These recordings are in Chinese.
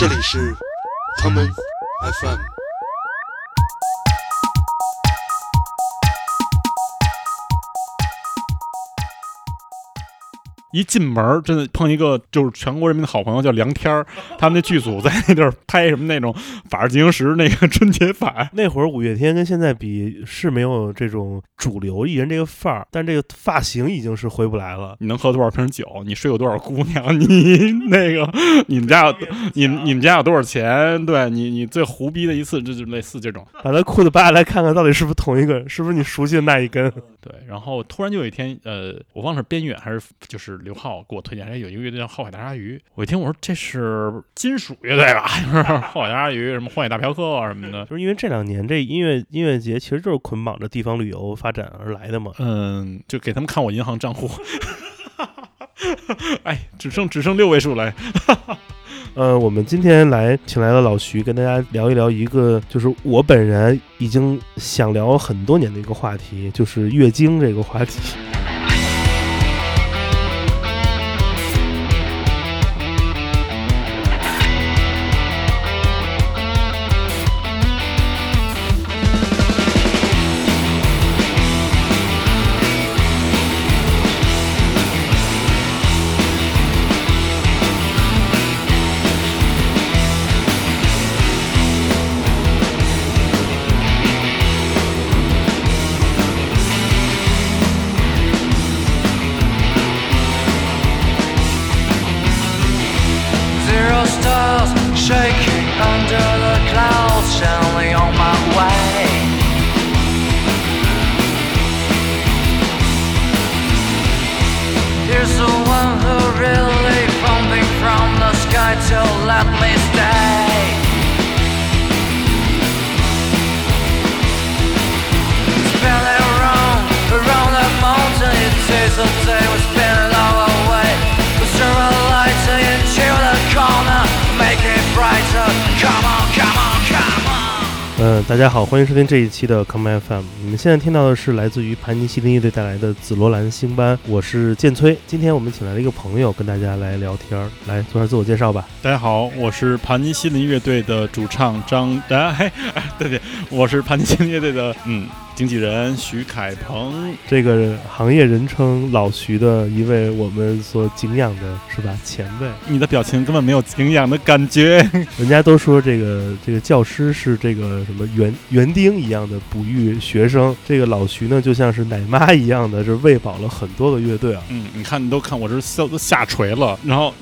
这里是他们，FM。一进门儿，真的碰一个就是全国人民的好朋友，叫梁天儿。他们那剧组在那地儿拍什么那种《法制进行时》那个春节版。那会儿五月天跟现在比是没有这种主流艺人这个范儿，但这个发型已经是回不来了。你能喝多少瓶酒？你睡过多少姑娘？你那个 你们家有你你们家有多少钱？对你你最胡逼的一次，这就类似这种。把他裤子扒下来看看，到底是不是同一个？是不是你熟悉的那一根？对，然后突然就有一天，呃，我忘了是边远还是就是刘浩给我推荐，哎，有一个乐队叫浩海大鲨鱼。我一听，我说这是金属乐队吧？就是后海大鲨鱼，什么荒野大嫖客什么的。就是因为这两年这音乐音乐节其实就是捆绑着地方旅游发展而来的嘛。嗯，就给他们看我银行账户。哎，只剩只剩六位数了。呃，我们今天来请来了老徐，跟大家聊一聊一个就是我本人已经想聊很多年的一个话题，就是月经这个话题。all our place 嗯，大家好，欢迎收听这一期的 Come FM。你们现在听到的是来自于盘尼西林乐队带来的紫罗兰星斑，我是建崔。今天我们请来了一个朋友跟大家来聊天儿，来做下自我介绍吧。大家好，我是盘尼西林乐队的主唱张，啊嘿，哎对对，我是盘尼西林乐队的嗯经纪人徐凯鹏。这个行业人称老徐的一位我们所敬仰的是吧前辈，你的表情根本没有敬仰的感觉。人家都说这个这个教师是这个什么园园丁一样的哺育学生，这个老徐呢就像是奶妈一样的，就是喂饱了很多个乐队啊，嗯，你看，你都看我这笑都下垂了，然后，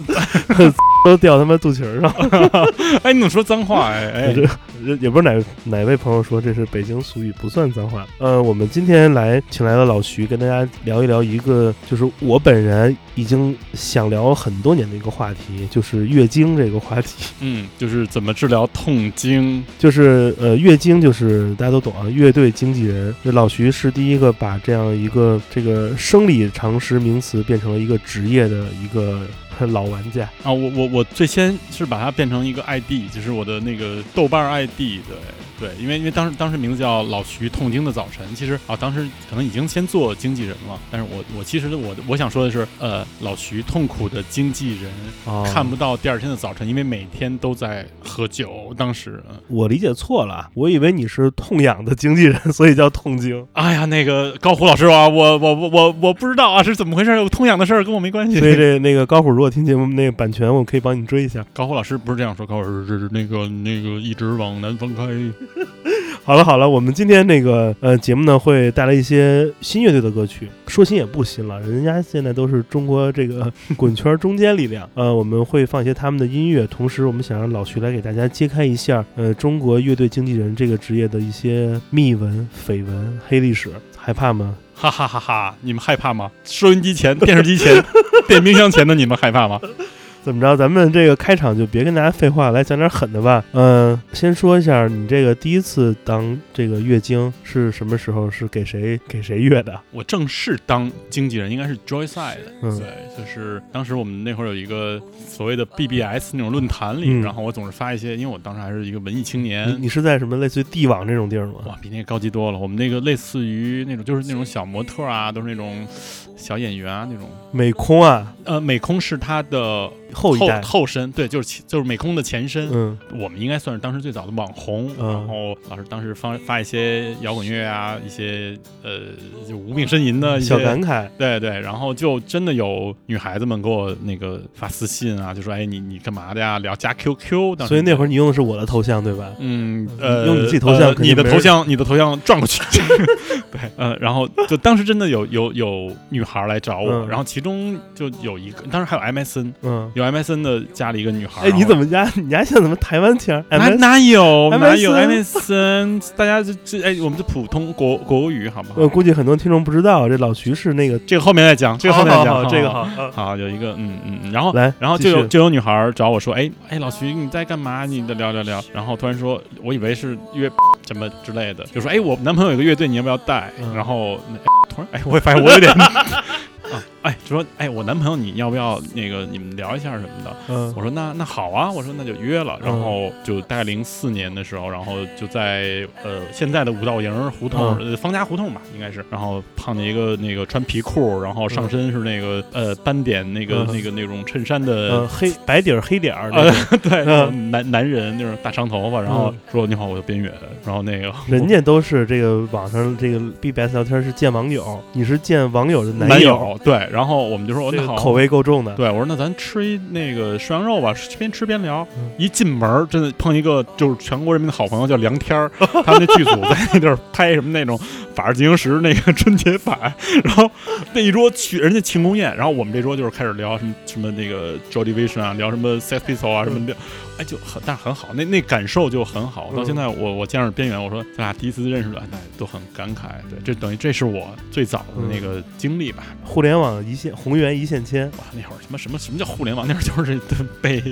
都掉他妈肚脐儿上。哎，你怎么说脏话？哎哎，这这也不是哪哪位朋友说这是北京俗语，不算脏话。呃，我们今天来请来了老徐，跟大家聊一聊一个就是我本人已经想聊很多年的一个话题，就是月经这个话题。嗯，就是怎么治疗痛经。就是呃，月经就是大家都懂啊，乐队经纪人。这老徐是第一个把这样一个这个生理常识名词变成了一个职业的一个老玩家。啊，我我我最先是把它变成一个 ID，就是我的那个豆瓣 ID，对对，因为因为当时当时名字叫老徐痛经的早晨，其实啊当时可能已经先做经纪人了，但是我我其实我我想说的是，呃，老徐痛苦的经纪人、哦看不到第二天的早晨，因为每天都在喝酒，当时，嗯我理解错了，啊我以为你是痛痒的经纪人，所以叫痛经。哎呀，那个高虎老师啊，我我我我我不知道啊是怎么回事，有痛痒的事儿跟我没关系。所以这那个高虎，如果听节目那个版权，我可以帮你追一下。高虎老师不是这样说，高虎老师是那个那个一直往南方开。好了好了，我们今天那个呃节目呢会带来一些新乐队的歌曲，说新也不新了，人家现在都是中国这个滚圈中间力量。呃，我们会放一些他们的音乐，同时我们想让老徐来给大家揭开一下呃中国乐队经纪人这个职业的一些秘闻、绯闻、黑历史，害怕吗？哈哈哈哈！你们害怕吗？收音机前、电视机前、电冰箱前的你们害怕吗？怎么着？咱们这个开场就别跟大家废话，来讲点狠的吧。嗯、先说一下你这个第一次当这个月经是什么时候？是给谁给谁月的？我正式当经纪人应该是 Joyside，、嗯对，就是当时我们那会儿有一个所谓的 BBS 那种论坛里，嗯然后我总是发一些，因为我当时还是一个文艺青你年。你是在什么类似于地网这种地儿吗？哇，比那个高级多了。我们那个类似于那种，就是那种小模特啊，都是那种小演员啊，那种。美空啊，呃，美空是他的后一代，后身，对，就是其就是美空的前身。嗯。我们应该算是当时最早的网红，嗯。然后老师当时发发一些摇滚乐啊，一些呃就无病呻吟的一些小感慨，对对，然后就真的有女孩子们给我那个发私信啊，就说哎你你干嘛的呀？聊加 QQ，所以那会儿你用的是我的头像对吧？嗯呃用你自己头像呃你的头像你的头像转过去，对，呃，然后就当时真的有有有女孩来找我，嗯。然后其中就有一个，当时还有 MSN，嗯，有 MSN 的加了一个女孩，哎，你怎么？加 你家像怎么台湾腔？哪哪有哪有 MSN？大家就这哎，我们就普通国国语好不好？我估计很多听众不知道，这老徐是那个这个后面再讲，这个后面再讲，这个好。好，有一个嗯嗯，嗯然后来然后就有就有女孩儿找我说，哎哎，老徐你在干嘛？你的聊聊聊。然后突然说，我以为是约 什么之类的，就说，哎，我男朋友有个乐队，你要不要带？嗯然后突然，哎，我也发现我有点啊，哎，就说，哎，我男朋友你要不要那个你们聊一下什么的？嗯。我说那那好啊，我说那就约了，然后就大概零四年的时候，然后就在呃现在的五道营胡同、嗯。呃方家胡同吧，应该是，然后碰见一个那个穿皮裤，然后上身是那个、呃斑点那个、嗯。那个那种衬衫的。嗯，黑白底儿黑点儿那呃，，对，男男人那种大长头发，然后嗯。说你好，我叫边远，然后那个。人家都是这个网上这个 BBS 聊天是见网友，你是见网友的男友，对，然后我们就说哦那好，口味够重的。对，我说那咱吃一那个涮羊肉吧，边吃边聊。嗯一进门儿，真的碰一个就是全国人民的好朋友，叫梁天儿，他们那剧组在那地儿拍什么那种《法制进行时》那个春节版，然后那一桌去人家庆功宴，然后我们这桌就是开始聊什么什么那个 Joy Division 啊，聊什么 Sex Pistols 啊，什么聊，哎就很但是很好，那那感受就很好。到嗯现在我我见着边缘，我说咱俩第一次认识的，那都很感慨。对，这等于这是我最早的那个经历吧。互联网一线，红源一线牵，哇，那会儿什么什么什么叫互联网？那会儿就是被，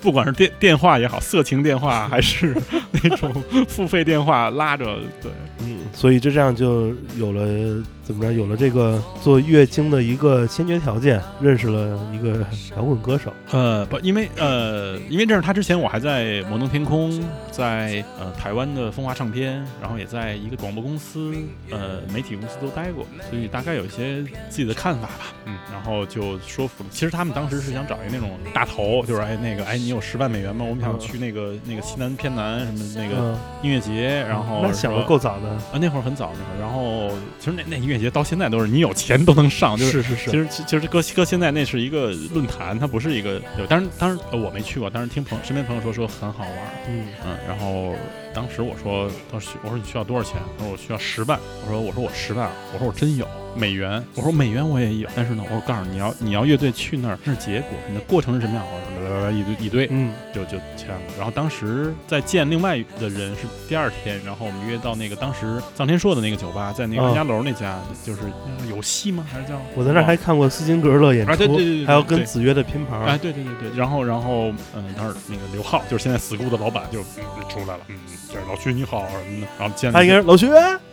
不管是电电话也好，色情电话还是那种 付费电话拉着，对，嗯，所以就这样就有了怎么着，有了这个做月经的一个先决条件，认识了一个摇滚歌手。呃，不，因为呃，因为这是他之前我还在摩登天空，在呃台湾的风华唱片，然后也在一个广播公司、呃媒体公司都待过，所以大概有一些自己的看法吧，嗯，然后就说服了。其实他们当时是想找一个那种大头，就是哎那个哎你有十万美元吗？我们想嗯去那个那个西南偏南什么那个嗯，音乐节，然后那想的够早的，啊，那会儿很早那会儿，然后其实那那音乐节到现在都是你有钱都能上，就是是是其，实其其实搁搁现在那是一个论坛，它不是一个，对，但是当然呃我没去过，但是听朋身边朋友说说很好玩，嗯嗯，然后当时我说当时我说你需要多少钱？他说我需要十万，我说我说我十万，我说我真有美元，我说美元我也有，但是呢，我告诉你，你要你要乐队去那儿那是结果，你的过程是什么样？我说一堆一堆，嗯。就就签了。然后当时在见另外的人是第二天，然后我们约到那个当时臧天朔的那个酒吧，在那个哦安家楼那家，就是有戏吗？还是叫我在那还看过斯金格勒演啊对对对对出，还有跟子越的拼盘哎，，对对对对，然后然后嗯，当时那个刘浩就是现在 school 的老板就嗯出来了，嗯，就是老徐你好什么的，然后见了他应该是老薛，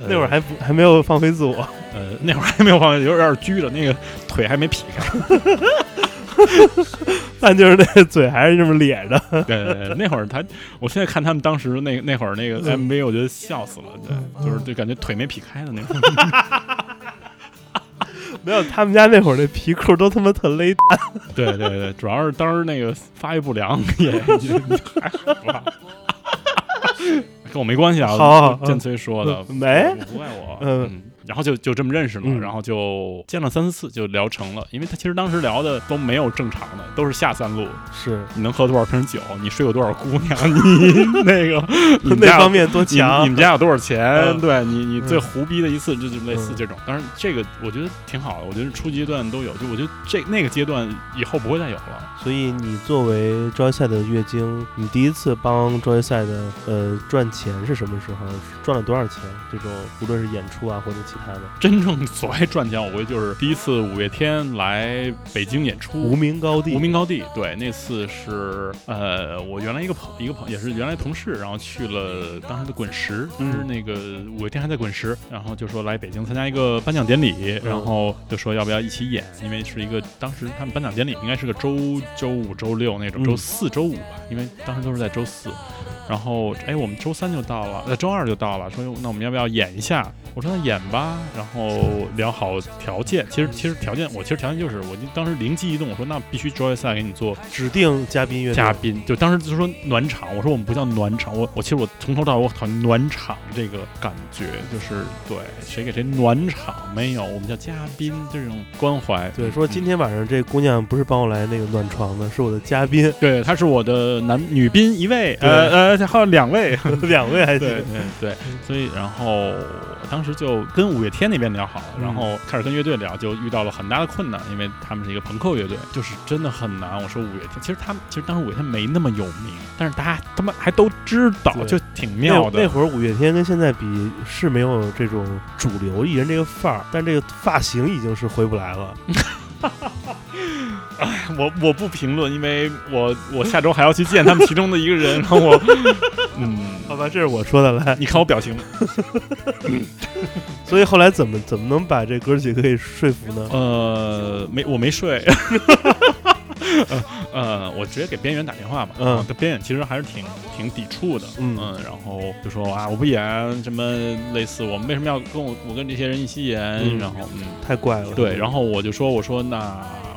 那会儿还不还没有放飞自我，呃那会儿还没有放飞，有点拘着，那个腿还没劈开，但就是那嘴还是这么咧着。对对对，那会儿他，我现在看他们当时那那会儿那个嗯 MV，我觉得笑死了，对，嗯就是就感觉腿没劈开的那种。没有，他们家那会儿那皮裤都他妈特勒蛋。对对对，主要是当时那个发育不良也也还好吧，跟我没关系啊。建崔说的，嗯没不怪我。嗯嗯，然后就就这么认识了，嗯然后就见了三四次就聊成了，因为他其实当时聊的都没有正常的，都是下三路，是你能喝多少瓶酒，你睡过多少姑娘，你那个你 那方面多你强。你们家有多少钱？嗯对你，你最嗯胡逼的一次，就就类似嗯这种。当然，这个我觉得挺好的，我觉得初级阶段都有，就我觉得这那个阶段以后不会再有了。所以你作为专业赛的月经，你第一次帮专业赛的呃赚钱是什么时候？赚了多少钱？这种无论是演出啊或者其他的，真正所谓赚钱，我估计就是第一次五月天来北京演出，无名高地。无名高地，对，那次是呃，我原来一个朋一个朋也是原来同事，然后去了当时的滚石，当时嗯那个五月天还在滚石，然后就说来北京参加一个颁奖典礼，然后就说要不要一起演，因为是一个当时他们颁奖典礼应该是个周周五周六那种，嗯周四周五吧，因为当时都是在周四。然后，哎，我们周三就到了，呃，周二就到了，说那我们要不要演一下？我说那演吧，然后聊好条件。其实其实条件我其实条件就是我就当时灵机一动，我说那必须 Joy 赛给你做指定嘉宾乐嘉宾，就当时就说暖场，我说我们不叫暖场，我我其实我从头到尾我讨厌暖场这个感觉，就是对谁给谁暖场没有，我们叫嘉宾这种关怀。对，说嗯今天晚上这姑娘不是帮我来那个暖床的，是我的嘉宾，对，她是我的男女宾一位，对呃呃，还有两位，两位还对行。对对，所以然后当时就跟五月天那边聊好了，嗯然后开始跟乐队聊，就遇到了很大的困难，因为他们是一个朋克乐队，就是真的很难。我说五月天，其实他们其实当时五月天没那么有名，但是大家他们还都知道，就挺妙的。那那会儿五月天跟现在比是没有这种主流艺人这个范儿，但这个发型已经是回不来了。我我不评论，因为我我下周还要去见他们其中的一个人，然后我 嗯，好吧，这是我说的来。你看我表情，所以后来怎么怎么能把这哥几个给说服呢？呃，没我没睡。呃呃，我直接给边缘打电话吧，嗯啊，边缘其实还是挺挺抵触的，嗯然后就说啊，我不演什么类似，我们为什么要跟我我跟这些人一起演？嗯然后嗯，太怪了。对，然后我就说我说那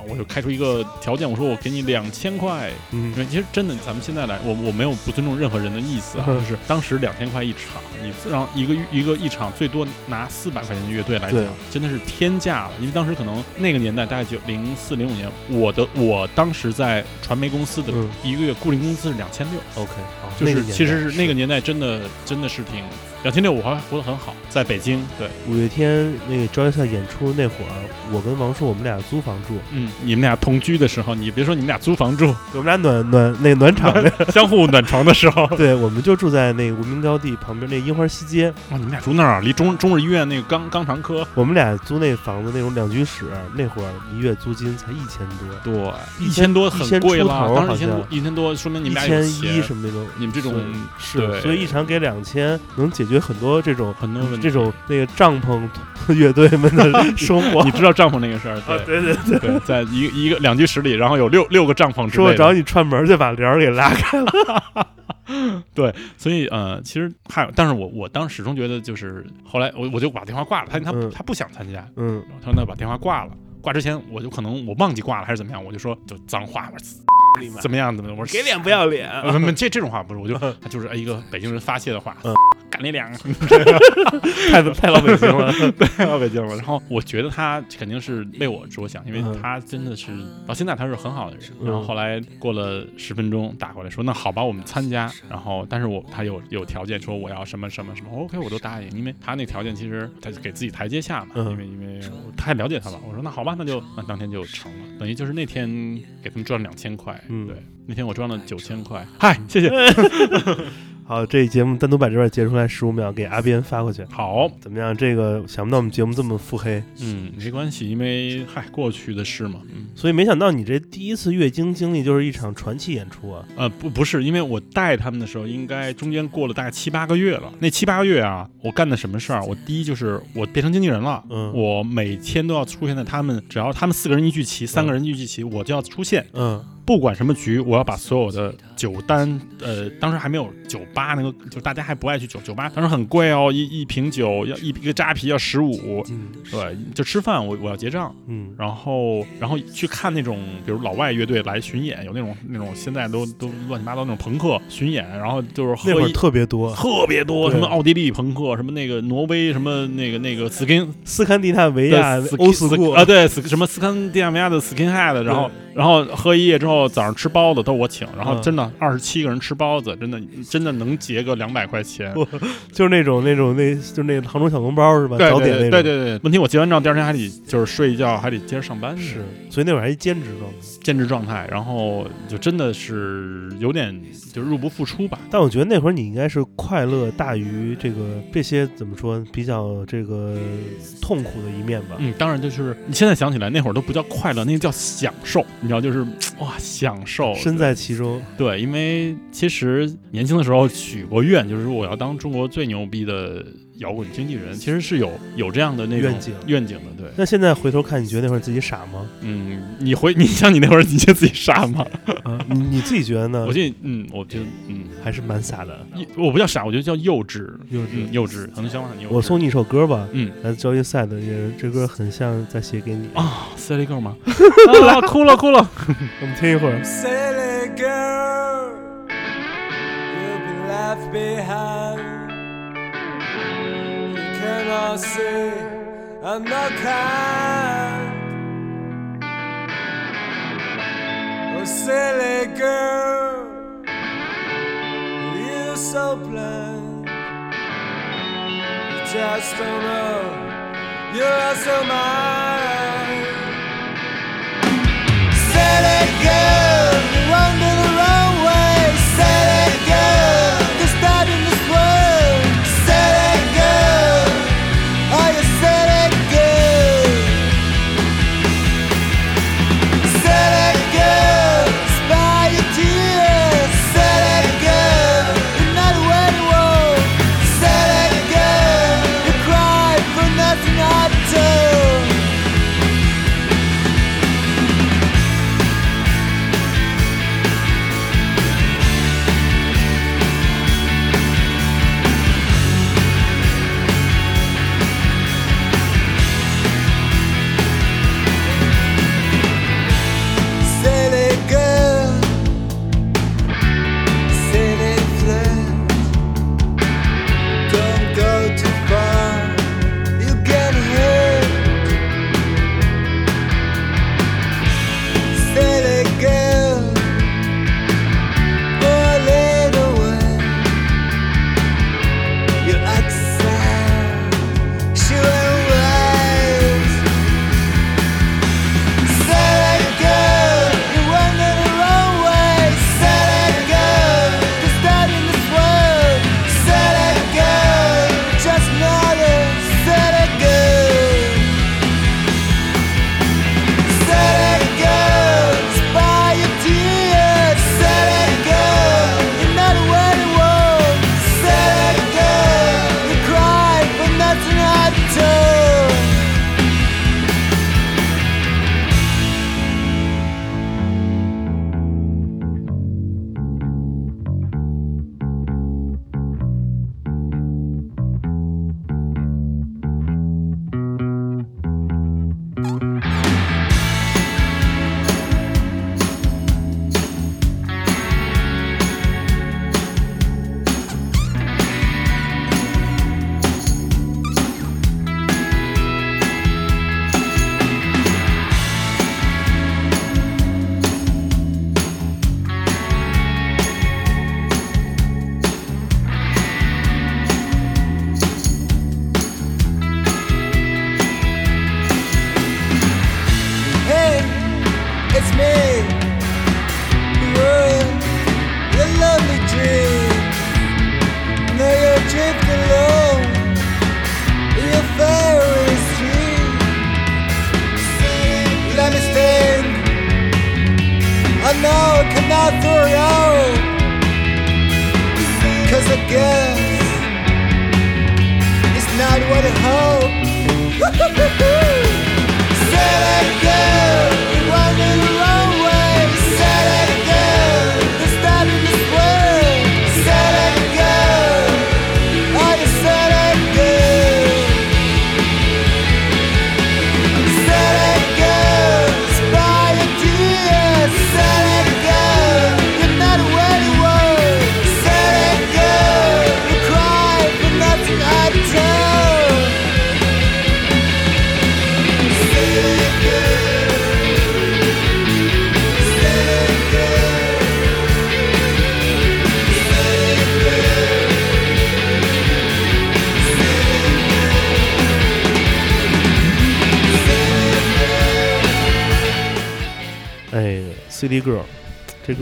我就开出一个条件，我说我给你两千块，嗯因为其实真的，咱们现在来，我我没有不尊重任何人的意思啊，嗯就是当时两千块一场，你让一个一个一场最多拿四百块钱的乐队来讲，真的是天价了。因为当时可能那个年代，大概就零四零五年，我的我当时在传媒公司的嗯一个月固定工资是两千六，，OK，就是其实是那个年代真的真的是挺两千六，我还活得很好，在北京，对，五月天那个专业赛演出那会儿，我跟王硕我们俩租房住，嗯，你们俩同居的时候，你别说你们俩租房住，我们俩暖暖那个暖场的，相互暖床的时候，对，我们就住在那个无名高地旁边那樱花西街，哇，你们俩住那儿啊，离中中日医院那个肛肛肠科。我们俩租那房子那种两居室，那会儿一月租金才一千多，对，一一千多很贵了，当时一千多，一千多，说明你们俩有千一。什么那种。你们这种是，对。所以一场给两千，能解决很多这种很多这种那个帐篷 乐队们的生活。你知道帐篷那个事儿？啊，对对对对，在一个一个两居室里，然后有六六个帐篷之说我类的。找你串门就把帘儿给拉开了。对所以呃，其实还有，但是我我当时始终觉得，就是后来我我就把电话挂了，他他嗯他不想参加，嗯，他说那把电话挂了。挂之前我就可能我忘记挂了还是怎么样，我就说就脏话嘛，怎么样怎么样，我说给脸不要脸。呃不不这这种话不是，我就他 就是一个北京人发泄的话嗯，干你两。太太老北京了。太老北京了。然后我觉得他肯定是为我着想，因为嗯他真的是到现在他是很好的人。嗯然后后来过了十分钟打过来说，那好吧，我们参加。然后但是我他有有条件说我要什么什么什么，OK 我都答应，因为他那条件其实他给自己台阶下嘛，嗯因为因为我太了解他了。我说那好吧，那就那当天就成了，等于就是那天给他们赚了两千块，嗯对，那天我赚了九千块，嗨，谢谢，好，这一节目单独把这段截出来十五秒给阿边发过去。好，怎么样？这个想不到我们节目这么腹黑，嗯，没关系，因为嗨过去的事嘛，嗯。所以没想到你这第一次月经经历就是一场传奇演出啊！呃，不，不是，因为我带他们的时候，应该中间过了大概七八个月了。那七八个月啊，我干的什么事儿？我第一就是我变成经纪人了，嗯我每天都要出现在他们，只要他们四个人一聚齐，三个人一聚齐，我就要出现，嗯不管什么局，我要把所有的酒单，呃，当时还没有酒吧那个，就大家还不爱去酒酒吧，当时很贵哦，一一瓶酒要一一个扎啤要十五，嗯对，就吃饭我我要结账，嗯。然后，然后去看那种，比如老外乐队来巡演，有那种那种现在都都乱七八糟那种朋克巡演，然后就是那会儿特别多，特别多，什么奥地利朋克，什么那个挪威，什么那个那个 skin 斯堪的纳维亚啊，对，斯什么斯堪的纳维亚的 skinhead，然后然后喝一夜之后早上吃包子都是我请，然后嗯真的二十七个人吃包子，真的真的能结个两百块钱。就是那种那种那就是那个杭州小笼包是吧？对早点那种。对对对对，问题我结完账第二天还得就是睡一觉，还得接着上班。是，所以那会儿还一兼职状态。兼职状态，然后就真的是有点就入不敷出吧。但我觉得那会儿你应该是快乐大于这个这些怎么说比较这个痛苦的一面吧？嗯，当然就是你现在想起来那会儿都不叫快乐，那个叫享受，你知道，就是哇享受。身在其中。对，因为其实年轻的时候许过愿，就是说我要当中国最牛逼的摇滚经纪人，其实是有有这样的那种愿景愿景的。对，那现在回头看，你觉得那会儿自己傻吗？嗯，你回你像你那会儿，你觉得自己傻吗？啊，你你自己觉得呢我？觉得，嗯，我觉得，嗯，还是蛮傻的。我不叫傻，我觉得叫幼稚，幼稚嗯，幼稚，可能相反很幼稚。我送你一首歌吧，嗯来自 Joy Sad 也这歌很像在写给你。啊，Silly Girl 吗？啊，哭了哭了。我们听一会儿。Silly girl, you've been left behind. נעשה הנקד oh, silly girl. You're so blind You just don't know. You're so mad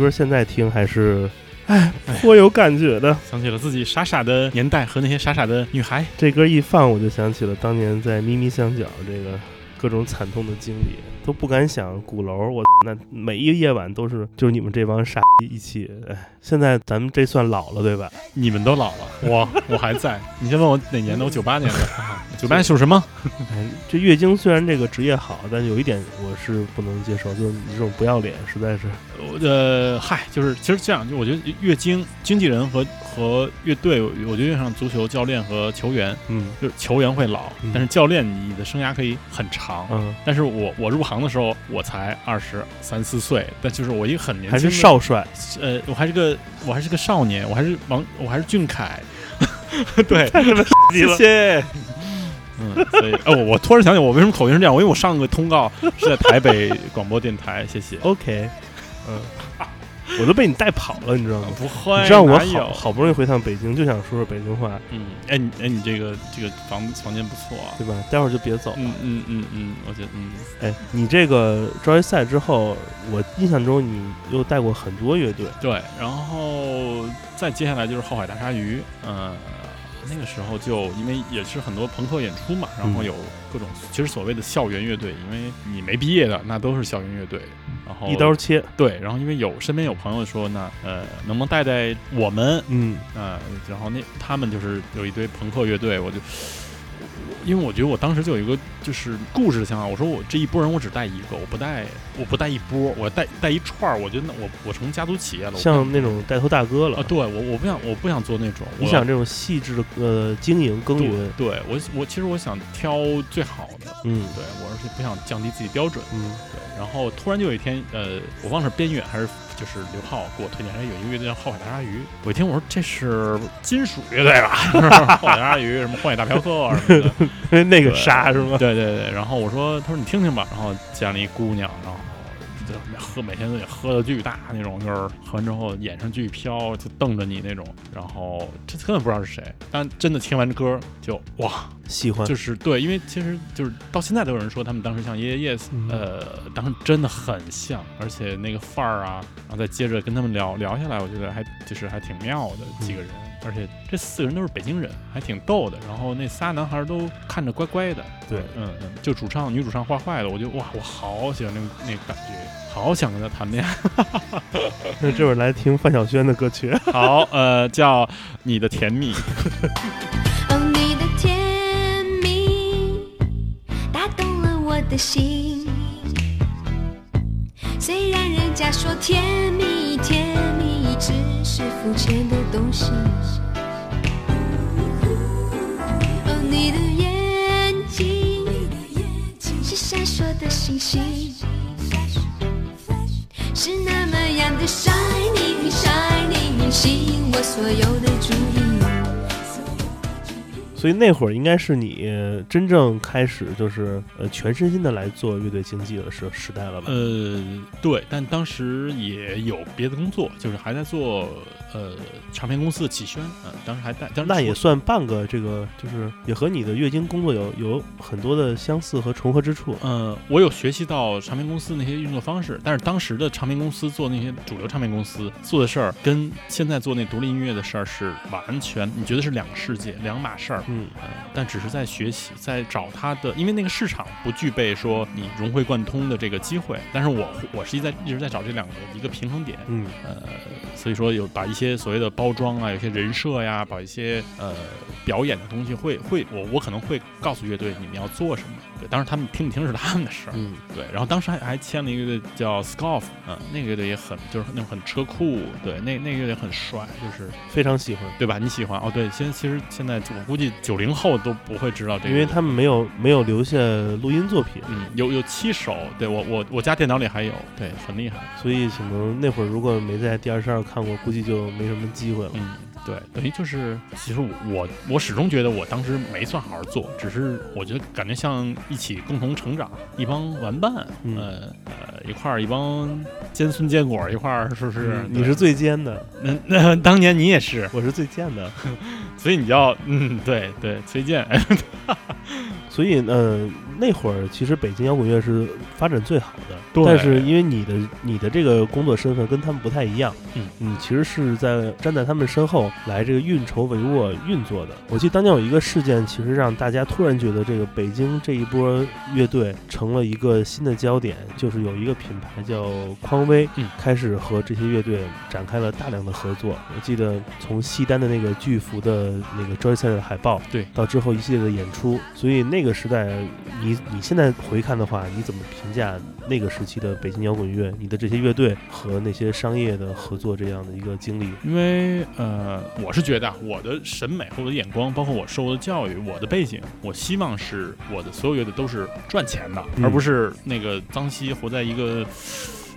歌现在听还是，哎，颇有感觉的。想起了自己傻傻的年代和那些傻傻的女孩。这歌一放，我就想起了当年在咪咪相角这个各种惨痛的经历。都不敢想鼓楼，我那每一个夜晚都是就是你们这帮傻逼一起。哎，现在咱们这算老了对吧？你们都老了，我我还在。你先问我哪年的？我九八年的。九八年属什么？哎，这月经虽然这个职业好，但有一点我是不能接受，就是你这种不要脸，实在是。呃，嗨，就是其实这样，就我觉得月经经纪人和和乐队，我觉得像足球教练和球员，嗯。就是球员会老，嗯。但是教练你的生涯可以很长。嗯，但是我我入行的时候我才二十三四岁，但就是我一个很年轻还的是少帅，呃，我还是个我还是个少年，我还是王，我还是俊凯，对，谢谢。嗯，所以，哦，我我突然想起我为什么口音是这样，我因为我上个通告是在台北广播电台，谢谢。OK，嗯，我都被你带跑了，你知道吗？不会，你知道我好好不容易回趟北京，就想说说北京话，嗯，哎，你哎，你这个这个房房间不错啊。对吧？待会儿就别走了。嗯嗯嗯嗯，我觉得嗯，哎，你这个招业赛之后，我印象中你又带过很多乐队，对，然后再接下来就是后海大鲨鱼，呃，那个时候就因为也是很多朋克演出嘛，然后嗯。有各种其实所谓的校园乐队，因为你没毕业的那都是校园乐队，然后一刀切，对，然后因为有身边有朋友说那呃能不能带带我们？嗯。呃、然后那他们就是有一堆朋克乐队，我就。因为我觉得我当时就有一个就是故事的想法，我说我这一波人我只带一个，我不带我不带一波，我带带一串儿，我觉得那我我成家族企业了，像那种带头大哥了。啊，。对我我不想我不想做那种，我你想这种细致的呃经营耕对耘，对我我其实我想挑最好的，嗯。对我而且不想降低自己标准，嗯。对，然后突然就有一天，呃，我忘了是边远还是就是刘浩给我推荐，还有一个乐队叫后海大鲨鱼，我一听我说这是金属乐队吧，是吧后海大鲨鱼什么荒野大嫖客啊什么的，那个鲨是吗？对对对，然后我说，他说你听听吧，然后见了一姑娘，然后就喝每天都得喝的巨大那种，就是喝完之后眼上巨飘，就瞪着你那种，然后这根本不知道是谁，但真的听完歌就哇，喜欢，就是对，因为其实就是到现在都有人说他们当时像 Yes，、嗯呃，当时真的很像，而且那个范儿啊，然后再接着跟他们聊聊下来，我觉得还就是还挺妙的几个人，而且这四个人都是北京人，还挺逗的。然后那仨男孩都看着乖乖的，对嗯嗯，就主唱女主唱坏坏的，我就哇，我好喜欢那个那个感觉，好想跟他谈恋爱。那这会儿来听范晓萱的歌曲，好，呃，叫你的甜蜜，哦，你的甜蜜打动了我的心。虽然人家说甜蜜甜蜜只是肤浅的东西。哦，你的眼睛是闪烁的星星，的 shining shining，吸引我所有的注意。所以那会儿应该是你呃真正开始就是呃全身心的来做乐队经济的时时代了吧？呃，对，但当时也有别的工作，就是还在做呃唱片公司的启轩，嗯、当时还带，当时那也算半个这个，就是也和你的月经工作有有很多的相似和重合之处。呃，我有学习到唱片公司那些运作方式，但是当时的唱片公司做那些主流唱片公司做的事儿，跟现在做那独立音乐的事儿是完全，你觉得是两个世界，两码事儿。嗯呃，但只是在学习，在找它的，因为那个市场不具备说你融会贯通的这个机会。但是我我是一在一直在找这两个一个平衡点。嗯呃，所以说有把一些所谓的包装啊，有些人设呀，把一些呃表演的东西会会我我可能会告诉乐队你们要做什么。对，当时他们听不听是他们的事儿。嗯，对，然后当时还还签了一个乐队叫 Scoff，啊、那个乐队也很就是那种很车库，对，那那个乐队很帅，就是非常喜欢，对吧？你喜欢哦？对，现其实现在我估计九零后都不会知道这个，因为他们没有没有留下录音作品，嗯有有七首，对我我我家电脑里还有，对，很厉害。所以可能那会儿如果没在第二十二看过，估计就没什么机会了。嗯，对，等于就是，其实我我我始终觉得我当时没算好好做，只是我觉得感觉像一起共同成长，一帮玩伴，嗯呃呃一块儿一帮尖孙坚果一块儿，是不是？嗯你是最尖的，那那当年你也是，我是最贱的，所以你要嗯对对崔健，所以呃，那会儿其实北京摇滚乐是发展最好的，但是因为你的你的这个工作身份跟他们不太一样，嗯，你其实是在站在他们身后来这个运筹帷幄运作的。我记得当年有一个事件，其实让大家突然觉得这个北京这一波乐队成了一个新的焦点，就是有一个品牌叫匡威，嗯开始和这些乐队展开了大量的合作。我记得从西单的那个巨幅的那个 Joyce 的海报，对到之后一系列的演出，所以那个时代，你你现在回看的话，你怎么评价那个时期的北京摇滚乐？你的这些乐队和那些商业的合作这样的一个经历？因为呃，我是觉得啊，我的审美和我的眼光，包括我受的教育，我的背景，我希望是我的所有乐队都是赚钱的，嗯而不是那个脏兮活在一个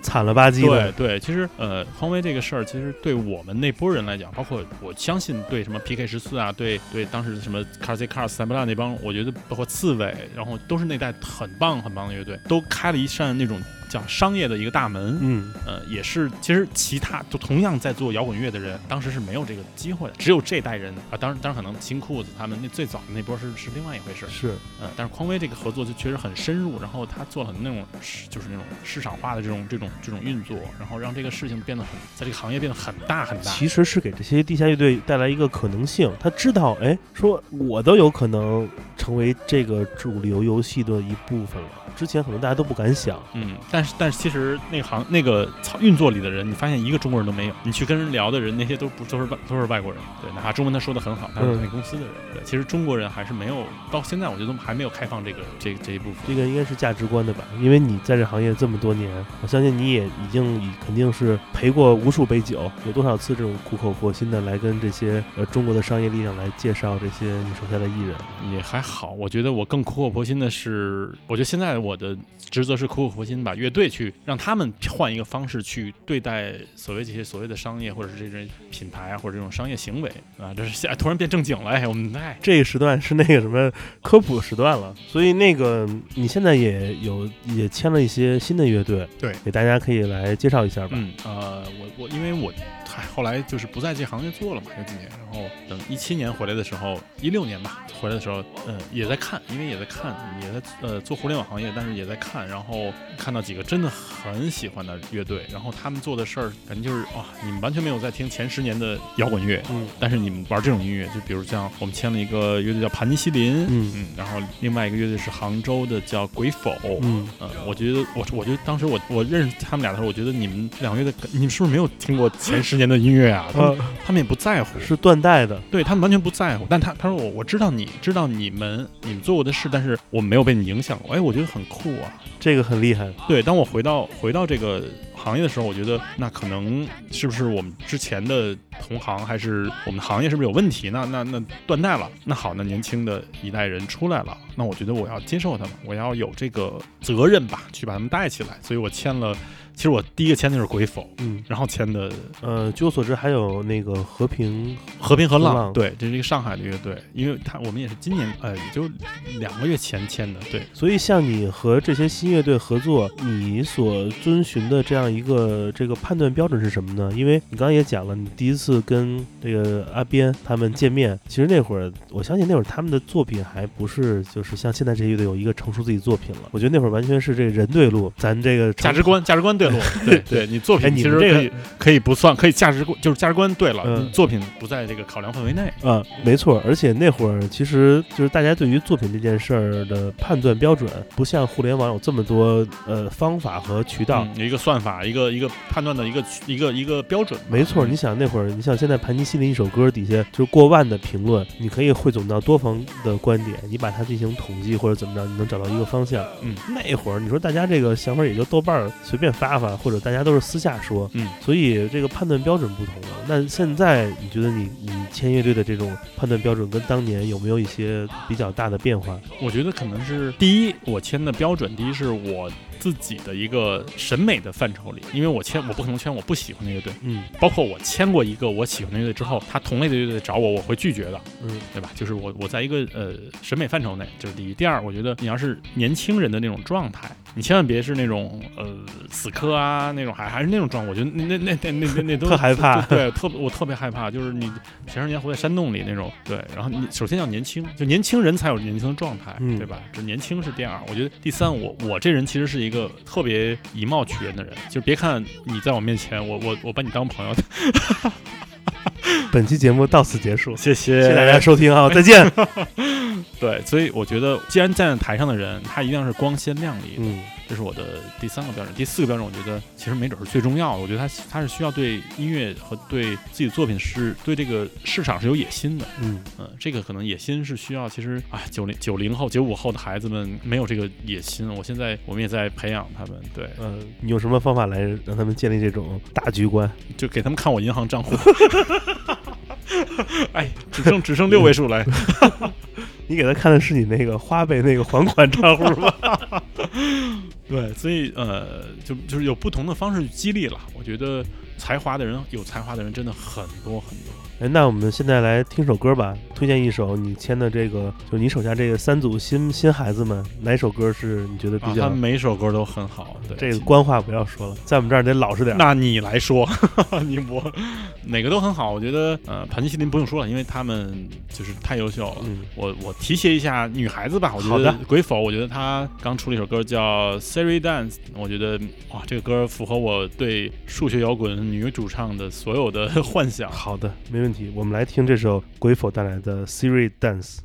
惨了吧唧对的，对，其实呃，匡威这个事儿，其实对我们那波人来讲，包括我相信对什么 PK 十四啊，对对，当时什么 Car Z Car 塞布拉那帮，我觉得包括刺猬，然后都是那代很棒很棒的乐队，都开了一扇那种叫商业的一个大门。嗯，呃，也是，其实其他就同样在做摇滚乐的人，当时是没有这个机会的，只有这代人啊。当然，当然可能新裤子他们那最早的那波是是另外一回事。是呃，但是匡威这个合作就确实很深入，然后他做了很那种市就是那种市场化的这种这种这种运作，然后让这个事情变得很在这个行业变得很大很大。其实是给这些地下乐队带来一个可能性。他知道，哎，说我都有可能成为这个主流游戏的一部分了。之前可能大家都不敢想。嗯，但是但是其实那行那个操运作里的人，你发现一个中国人都没有。你去跟人聊的人，那些都不都是外都是外国人，对，哪怕中文他说的很好，他是嗯那公司的人，对，其实中国人还是没有到现在，我觉得还没有开放这个这这一部分。这个应该是价值观的吧，因为你在这行业这么多年，我相信你也已经已肯定是陪过无数杯酒，有多少次这种苦口婆心的来跟这些呃中国的商业力量来介绍这些你手下的艺人。也还好，我觉得我更苦口婆心的是，我觉得现在我的职责是苦口婆心把乐队去让他们换一个方式去对待所谓这些所谓的商业或者是这种品牌啊或者这种商业行为啊，这是突然变正经了，哎，我们哎，这个时段是那个什么科普时段了，所以那个你现在也有也签了一些新的乐队，对给大家可以来介绍一下吧。嗯呃，我我因为我嗨后来就是不在这行业做了嘛，有几年，然后等一七年回来的时候，一六年吧回来的时候，呃也在看，因为也在看，也在呃做互联网行业，但是也在看，然后看到几个真的很喜欢的乐队，然后他们做的事儿感觉就是哇，你们完全没有在听前十年的摇滚乐，嗯但是你们玩这种音乐，就比如像我们签了一个乐队叫盘尼西林，嗯嗯，然后另外一个乐队是杭州的叫鬼否，嗯，嗯，我觉得我我觉得当时我我认识他们俩的时候，我觉得你们两个乐队，你们是不是没有听过前十年的音乐啊？他他们也不在乎，是断代的，对他们完全不在乎。但他他说我我知道你知道你们你们做过的事，但是我没有被你影响过。哎，我觉得很酷啊。这个很厉害。对，当我回到回到这个行业的时候，我觉得那可能是不是我们之前的同行，还是我们行业是不是有问题？那那那断代了。那好，那年轻的一代人出来了，那我觉得我要接受他们，我要有这个责任吧，去把他们带起来。所以我签了，其实我第一个签的是鬼否，嗯，然后签的呃，据我所知，还有那个和平，和平和浪，对，这是一个上海的乐队，因为他我们也是今年呃也就两个月前签的，对。所以像你和这些新乐队合作，你所遵循的这样一个这个判断标准是什么呢？因为你刚刚也讲了，你第一次跟这个阿边他们见面，其实那会儿我相信那会儿他们的作品还不是就是像现在这些乐队有一个成熟自己作品了。我觉得那会儿完全是这个人对路，咱这个价值观，价值观对了，对对，你作哎，品其实可以可以不算，可以价值观就是价值观对了，嗯作品不在这个考量范围内。嗯，没错，而且那会儿其实就是大家对于作品这件事儿的判断标准，不像互联网有这么多呃方法和渠道。一个算法，一个一个判断的一个一个一个标准。没错，嗯你想那会儿，你像现在盘尼西林一首歌底下就是过万的评论，你可以汇总到多方的观点，你把它进行统计或者怎么着，你能找到一个方向。嗯，那会儿你说大家这个想法也就豆瓣随便发发，或者大家都是私下说，嗯，所以这个判断标准不同了。那现在你觉得你你签乐队的这种判断标准跟当年有没有一些比较大的变化？我觉得可能是第一，我签的标准，第一是我自己的一个审美的范畴里，因为我签我不可能签我不喜欢的乐队，嗯包括我签过一个我喜欢的乐队之后，他同类的乐队找我，我会拒绝的。嗯对吧？就是我我在一个呃审美范畴内，这是第一。第二，我觉得你要是年轻人的那种状态，你千万别是那种呃死磕啊那种，还还是那种状，我觉得那那那那那那那都特害怕对，对特我特别害怕，就是你前十年活在山洞里那种，对，然后你首先要年轻，就年轻人才有年轻的状态，嗯对吧？这年轻是第二，我觉得第三，我我这人其实是一个特别以貌取人的人，就别看你在我面前，我我我把你当朋友，本期节目到此结束，谢谢。谢谢大家收听啊，再见。对，所以我觉得，既然站在台上的人，他一定是光鲜亮丽的，嗯这是我的第三个标准。第四个标准，我觉得其实没准是最重要的。我觉得他他是需要对音乐和对自己的作品是对这个市场是有野心的。嗯，嗯，这个可能野心是需要，其实啊，九零九零后、九五后的孩子们没有这个野心。我现在我们也在培养他们，对，呃，你有什么方法来让他们建立这种大局观？就给他们看我银行账户。哎，只剩只剩六位数来，你给他看的是你那个花呗那个还款账户吗？对，所以呃，就就是有不同的方式去激励了。我觉得才华的人，有才华的人真的很多很多。哎，那我们现在来听首歌吧，推荐一首你签的这个，就你手下这个三组新新孩子们，哪首歌是你觉得比啊，较？他每首歌都很好。对，这个官话不要说了，在我们这儿得老实点儿。那你来说，你我哪个都很好。我觉得呃，盘尼西林不用说了，因为他们就是太优秀了。嗯，我我提携一下女孩子吧，我觉得好的鬼否，我觉得她刚出了一首歌叫《Siri Dance》，我觉得哇，这个歌符合我对数学摇滚女主唱的所有的 幻想。好的，没问问题。我们来听这首鬼否带来的《Siri Dance》。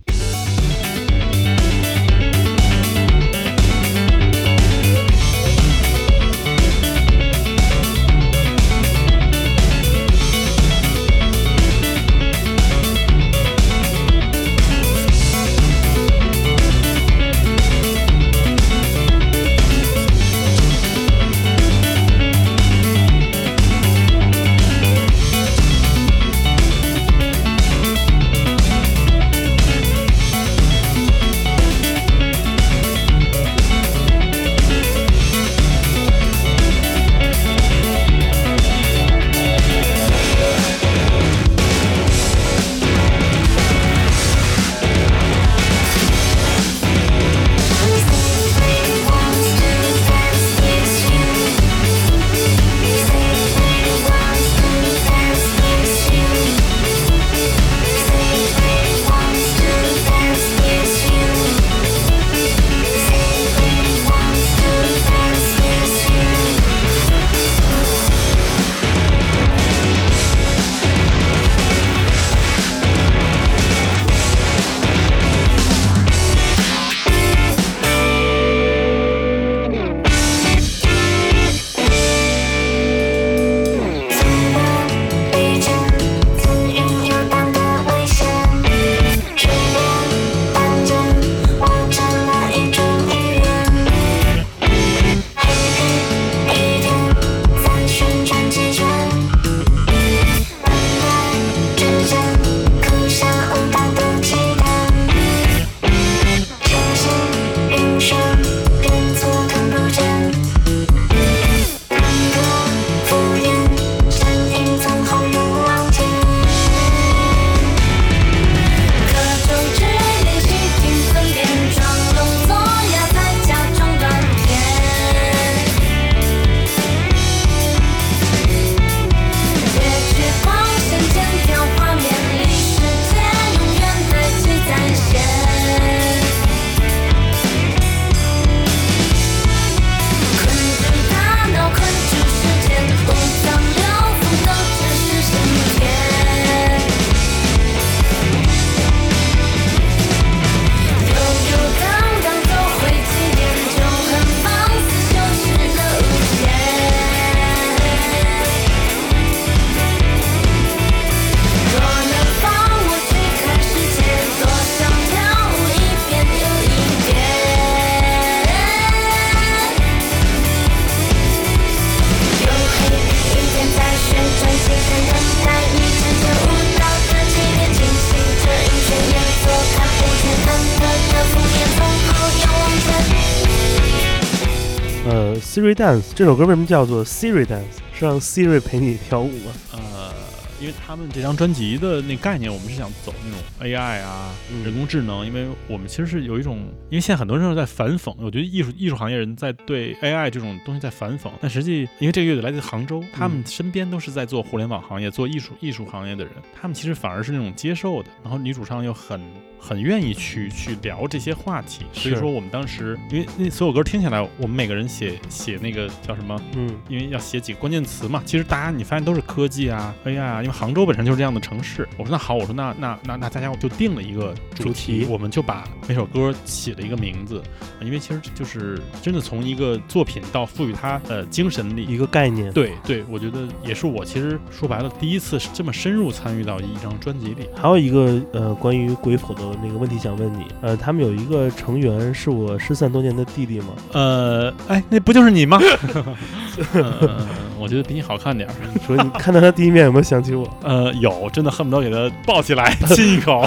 Siri Dance 这首歌为什么叫做 Siri Dance？是让 Siri 陪你跳舞吗？呃，因为他们这张专辑的那概念，我们是想走那种 AI 啊、嗯人工智能，因为我们其实是有一种，因为现在很多人都在反讽，我觉得艺术艺术行业人在对 AI 这种东西在反讽，但实际因为这个乐队来自杭州，他们身边都是在做互联网行业、做艺术艺术行业的人，他们其实反而是那种接受的，然后女主唱又很很愿意去去聊这些话题，所以说我们当时因为那所有歌听下来，我们每个人写写那个叫什么？嗯因为要写几个关键词嘛，其实大家你发现都是科技啊、AI 啊，因为杭州本身就是这样的城市。我说那好，我说那那那那大家就定了一个主主题我们就把每首歌起了一个名字，因为其实就是真的从一个作品到赋予它呃精神力。一个概念。对对，我觉得也是我其实说白了第一次这么深入参与到一张专辑里。还有一个呃，关于鬼斧的那个问题想问你，呃，他们有一个成员是我失散多年的弟弟吗？呃，哎，那不就是你吗？呃，我觉得比你好看点儿。说你看到他第一面有没有想起我？呃，有，真的恨不得给他抱起来 亲一口。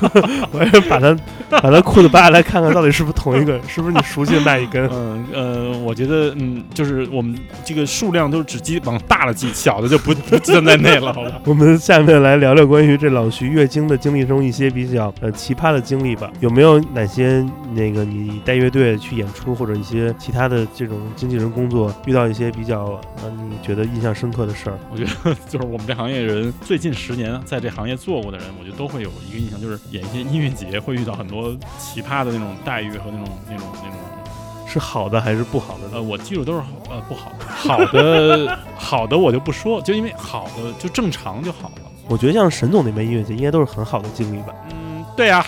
我也把他把他裤子扒下来看看到底是不是同一个，是不是你熟悉的那一根？嗯呃，我觉得嗯，就是我们这个数量都是只记往大了记，小的就不不计算在内了，好吧？我们下面来聊聊关于这老徐月经的经历中一些比较呃奇葩的经历吧。有没有哪些那个你带乐队去演出或者一些其他的这种经纪人工作遇到一些比较呃你觉得印象深刻的事儿？我觉得就是我们这行业人最近十年在这行业做过的人，我觉得都会有一个印象，就是演一些音乐节会遇到很多奇葩的那种待遇和那种那种那种。是好的还是不好的呢？呃，我记住都是好呃不好的，好的好的我就不说，就因为好的就正常就好了。我觉得像沈总那边音乐节应该都是很好的经历吧。嗯，对呀、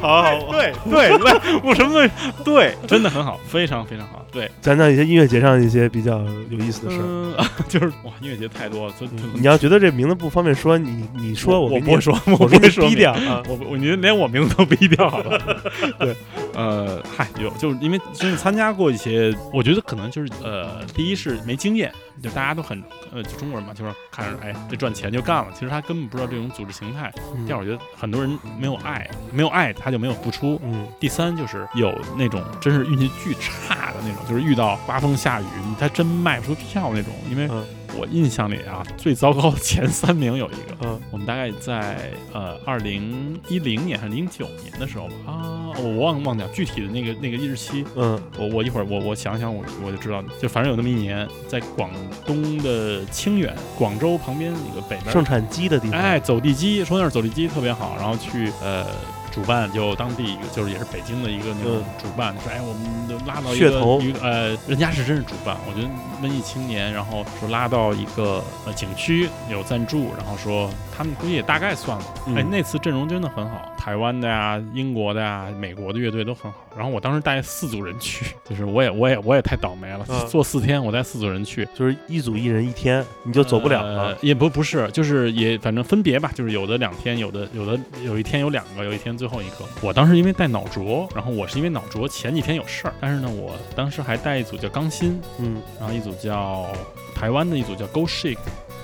好好，对对对，我什么东西？对，真的很好，非常非常好。对，讲讲一些音乐节上一些比较有意思的事儿。嗯，就是哇，音乐节太多了，你要觉得这名字不方便说，你你说给你我不会说，我不会说低调啊。我我觉得连我名字都逼掉好了。对，呃，嗨，有就是因为真的参加过一些，我觉得可能就是呃，第一是没经验，就大家都很呃，就中国人嘛，就是看着哎这赚钱就干了，其实他根本不知道这种组织形态。嗯第二，我觉得很多人没有爱，没有爱他就没有付出。嗯，第三就是有那种真是运气巨差的那种，就是遇到刮风下雨，他真卖不出票那种。因为嗯我印象里啊，最糟糕的前三名有一个，嗯我们大概在呃二零一零年还是零九年的时候吧啊，我忘忘掉具体的那个那个日期，嗯我我一会儿我我想想我我就知道，就反正有那么一年，在广东的清远，广州旁边那个北边盛产鸡的地方。哎，走地鸡，说那儿走地鸡特别好，然后去呃。主办就当地一个，就是也是北京的一个那种嗯主办，说哎，我们就拉到一个呃，人家是真是主办，我觉得文艺青年，然后说拉到一个呃景区有赞助，然后说他们估计也大概算了，嗯。哎，那次阵容真的很好，台湾的呀、英国的呀、美国的乐队都很好。然后我当时带四组人去，就是我也我也我也太倒霉了，嗯做四天我带四组人去，就是一组一人一天，你就走不了了呃。也不不是，就是也反正分别吧，就是有的两天，有的有的有一天有两个，有一天最后一个。我当时因为带脑浊，然后我是因为脑浊前几天有事儿，但是呢，我当时还带一组叫钢心，嗯然后一组叫台湾的一组叫 Go Shake。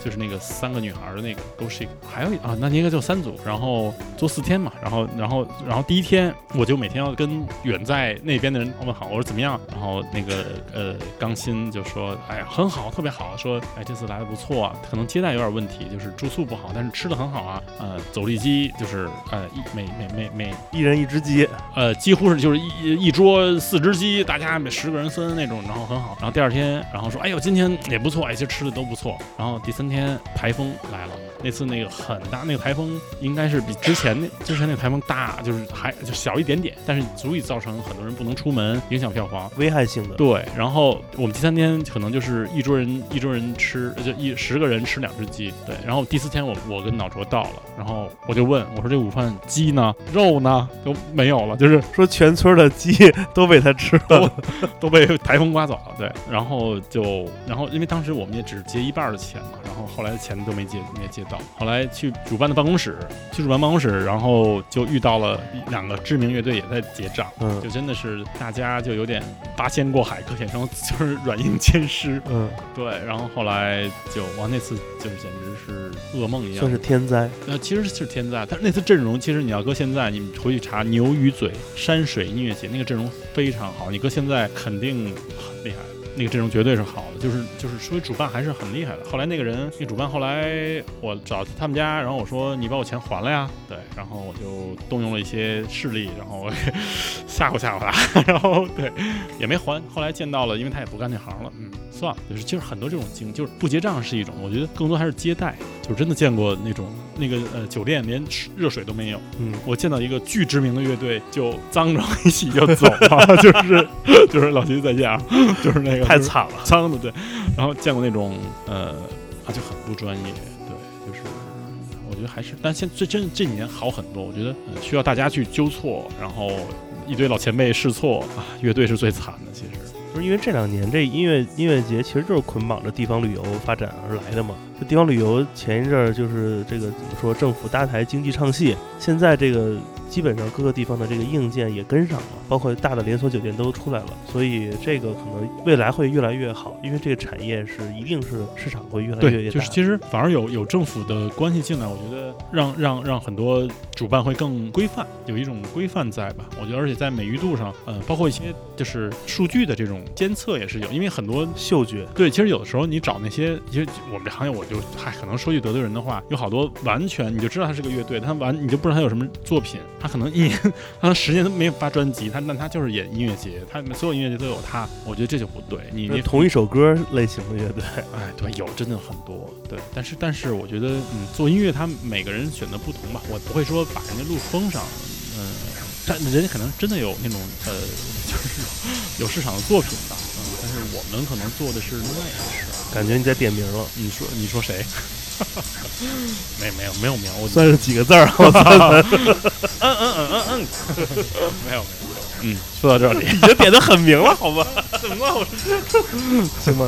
就是那个三个女孩的那个 Go Shake，还有一啊，那应该就三组，然后做四天嘛，然后然后然后第一天我就每天要跟远在那边的人问好，我说怎么样，然后那个呃钢心就说哎呀很好，特别好，说哎这次来的不错啊，可能接待有点问题，就是住宿不好，但是吃的很好啊，呃走地鸡就是呃一每每每每一人一只鸡，呃，几乎是就是一一桌四只鸡，大家每十个人分那种，然后很好。然后第二天，然后说，哎呦，今天也不错，哎，其实吃的都不错。然后第三天台风来了，那次那个很大，那个台风应该是比之前那之前那个台风大，就是还就小一点点，但是足以造成很多人不能出门，影响票房。危害性的。对，然后我们第三天可能就是一桌人一桌人吃，就一十个人吃两只鸡。对，然后第四天我我跟脑浊到了，然后我就问我说这午饭鸡呢，肉呢都没有了，就是说全村的鸡 都被他吃了。都被台风刮走了。对，然后就然后因为当时我们也只结一半的钱嘛，然后后后来的钱都没借没借到。后来去主办的办公室，去主办办公室，然后就遇到了两个知名乐队也在结账。嗯就真的是大家就有点八仙过海，各显生，就是软硬兼施。嗯，对，然后后来就哇，那次就是简直是噩梦一样算。是天灾。呃，其实是天灾，但是那次阵容，其实你要搁现在，你们回去查牛鱼嘴山水音乐节那个阵容非常好，你搁现在肯定很厉害。那个阵容绝对是好的，就是就是说主办还是很厉害的。后来那个人，那主办后来我找他们家，然后我说你把我钱还了呀，对，然后我就动用了一些势力，然后我 吓唬吓唬他，然后对也没还。后来见到了，因为他也不干这行了，嗯，算了，就是就是很多这种经，就是不结账是一种，我觉得更多还是接待，就是真的见过那种那个呃酒店连热水都没有。嗯，我见到一个巨知名的乐队就脏着一起就走了，就是就是老徐再见啊，就是那个太惨了。脏的对，然后见过那种呃啊就很不专业，对，就是我觉得还是，但现这真这几年好很多，我觉得、呃需要大家去纠错，然后一堆老前辈试错啊，乐队是最惨的，其实。是因为这两年这音乐音乐节其实就是捆绑着地方旅游发展而来的嘛。这地方旅游前一阵儿就是这个怎么说，政府搭台经济唱戏，现在这个基本上各个地方的这个硬件也跟上了，包括大的连锁酒店都出来了，所以这个可能未来会越来越好，因为这个产业是一定是市场会越来越。就是其实反而有有政府的关系进来，我觉得让让让很多主办会更规范，有一种规范在吧？我觉得，而且在美誉度上，呃，包括一些就是数据的这种监测也是有，因为很多嗅觉，对，其实有的时候你找那些，其实我们这行业，我就嗨，可能说句得罪人的话，有好多完全你就知道他是个乐队，他完你就不知道他有什么作品，他可能一年，他十年都没有发专辑，他但他就是演音乐节，他所有音乐节都有他，我觉得这就不对。你你同一首歌类型的乐队，哎，对，有真的很多，对，但是但是我觉得，嗯，做音乐他每个人选择不同吧，我不会说把人家路封上，嗯，但人家可能真的有那种呃，就是有市场的作品吧，嗯，但是我们可能做的是另外一回事。感觉你在点名了，你说你说谁？没 没有没有名，我算是几个字儿？我算算，嗯嗯嗯嗯嗯，没有没有，嗯，说到这里，已经点的很明了，好吧？怎么了？我行吧，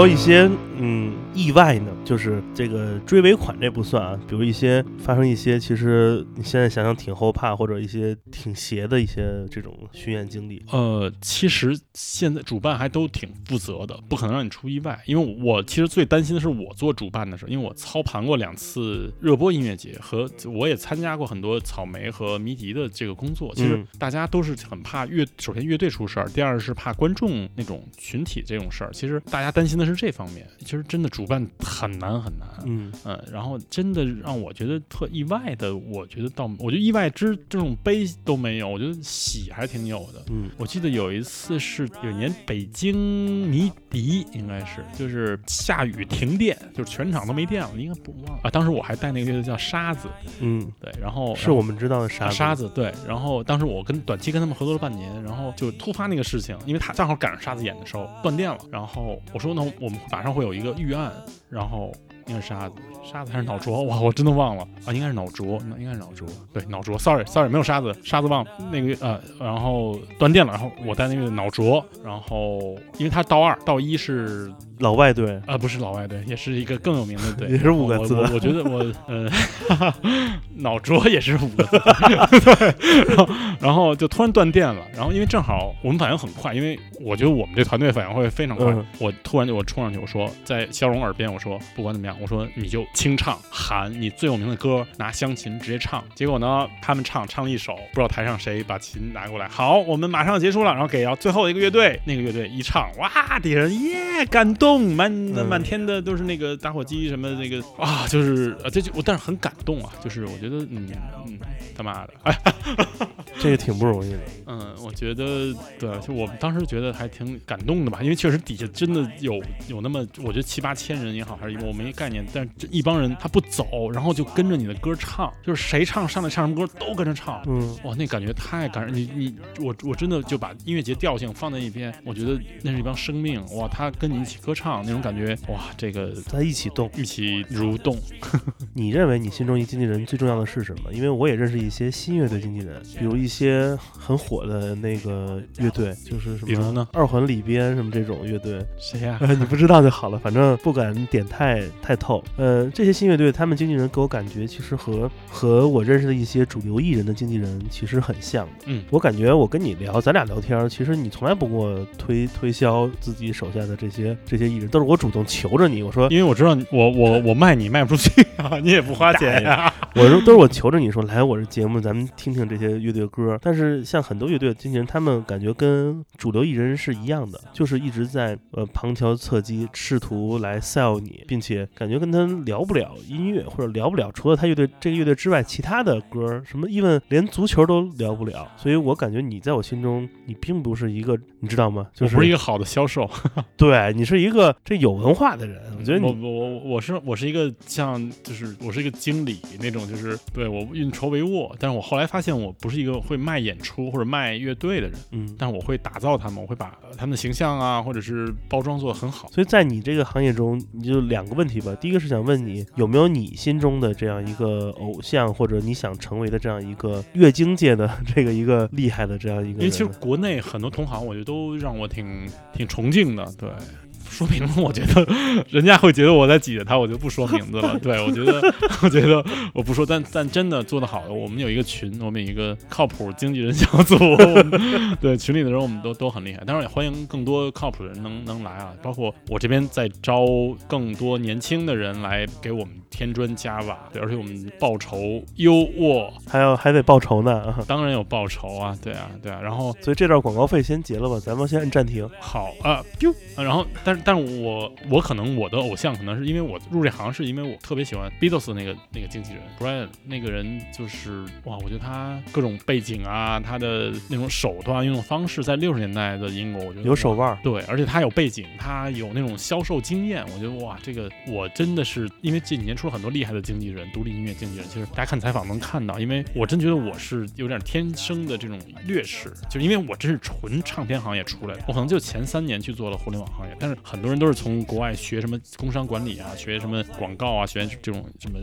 有一些嗯意外呢？就是这个追尾款这不算啊，比如一些发生一些其实你现在想想挺后怕，或者一些挺邪的一些这种巡演经历。呃，其实现在主办还都挺负责的，不可能让你出意外。因为我其实最担心的是我做主办的时候，因为我操盘过两次热播音乐节，和我也参加过很多草莓和迷笛的这个工作。其实嗯大家都是很怕乐，首先乐队出事儿，第二是怕观众那种群体这种事儿。其实大家担心的是这方面。其实真的主办很难很难。嗯嗯，然后真的让我觉得特意外的，我觉得到，我觉得意外之这种悲都没有，我觉得喜还挺有的。嗯我记得有一次是有一年北京迷笛，应该是就是下雨停电，就是全场都没电了，应该不忘了啊。当时我还带那个乐队叫沙子，嗯，对，然后是我们知道的沙沙子对，然后当时我跟短期跟他们合作了半年，然后就突发那个事情，因为他正好赶上沙子演的时候断电了，然后我说那我们马上会有一个预案，然后应该是沙子，沙子还是脑浊，哇，我真的忘了。啊，应该是脑浊，应该是脑浊，对，脑浊，sorry sorry，没有沙子，沙子忘了。那个呃，然后断电了，然后我带那个脑浊，然后因为它刀二刀一是老外队，啊，不是老外队，也是一个更有名的队，也是五个字。我我我觉得我呃，脑浊也是五个字，对，然后然后就突然断电了，然后因为正好我们反应很快，因为我觉得我们这团队反应会非常快，嗯。我突然就我冲上去，我说在肖荣耳边我说不管怎么样，我说你就清唱。喊你最有名的歌，拿湘琴直接唱。结果呢，他们唱唱了一首，不知道台上谁把琴拿过来，好，我们马上结束了，然后给到最后一个乐队，那个乐队一唱，哇，底下人耶感动，满嗯满天的都是那个打火机什么那个啊，就是啊，这就我但是很感动啊，就是我觉得嗯嗯他妈的，哎。这个挺不容易的。嗯，我觉得对，就我们当时觉得还挺感动的吧，因为确实底下真的有有那么，我觉得七八千人也好，还是我没概念，但是这一帮人他不走，然后就跟着你的歌唱，就是谁唱上来唱什么歌都跟着唱。嗯，哇，那感觉太感人！你你我我真的就把音乐节调性放在一边，我觉得那是一帮生命哇，他跟你一起歌唱那种感觉，哇，这个在一起动。一起蠕动。你认为你心中一经纪人最重要的是什么？因为我也认识一些新乐队经纪人，比如一些很火的那个乐队，就是什么，比如呢二环里边什么这种乐队，谁呀、呃，你不知道就好了，反正不敢点太太透。呃，这些新乐队，他们经纪人给我感觉其实和和我认识的一些主流艺人的经纪人其实很像的。嗯我感觉我跟你聊，咱俩聊天，其实你从来不给我推推销自己手下的这些这些艺人，都是我主动求着你，我说因为我知道你我我我卖你卖不出去啊，你也不花钱呀、我说都是我求着你说来我这节目，咱们听听这些乐队歌。但是像很多乐队的经纪人，他们感觉跟主流艺人是一样的，就是一直在呃旁敲侧击，试图来 sell 你，并且感觉跟他聊不了音乐，或者聊不了除了他乐队这个乐队之外其他的歌，什么 even 连足球都聊不了。所以我感觉你在我心中，你并不是一个，你知道吗？就是我不是一个好的销售。对你是一个这有文化的人，我觉得我你我我我是我是一个像就是我是一个经理那种，就是对我运筹帷幄。但是我后来发现我不是一个会卖演出或者卖乐队的人，嗯。但是我会打造他们，我会把他们的形象啊或者是包装做得很好。所以在你这个行业中，你就两个问题吧。第一个是想问你有没有你心中的这样一个偶像，或者你想成为的这样一个乐经界的这个一个厉害的这样一个。因为其实国内很多同行，我觉得都让我挺挺崇敬的，对。说名字，我觉得 人家会觉得我在挤着他，我就不说名字了。对我觉得，我觉得我不说，但但真的做得好的，我们有一个群，我们有一个靠谱经纪人小组，对群里的人我们都都很厉害。当然也欢迎更多靠谱的人能能来啊，包括我这边在招更多年轻的人来给我们添砖加瓦，对，而且我们报酬优渥，还要还得报仇呢啊！当然有报酬啊，对啊，对啊，然后所以这段广告费先结了吧，咱们先按暂停。好啊，丢、啊然后但是是但是我我可能我的偶像可能是因为我入这行是因为我特别喜欢 Beatles 那个那个经纪人 Brian 那个人就是哇，我觉得他各种背景啊，他的那种手段运用方式，在六十年代的英国，我觉得有手腕儿。对，而且他有背景，他有那种销售经验，我觉得哇，这个我真的是因为这几年出了很多厉害的经纪人，独立音乐经纪人，其实大家看采访能看到，因为我真觉得我是有点天生的这种劣势，就是因为我真是纯唱片行业出来的，我可能就前三年去做了互联网行业，但是很多人都是从国外学什么工商管理啊，学什么广告啊，学这种什么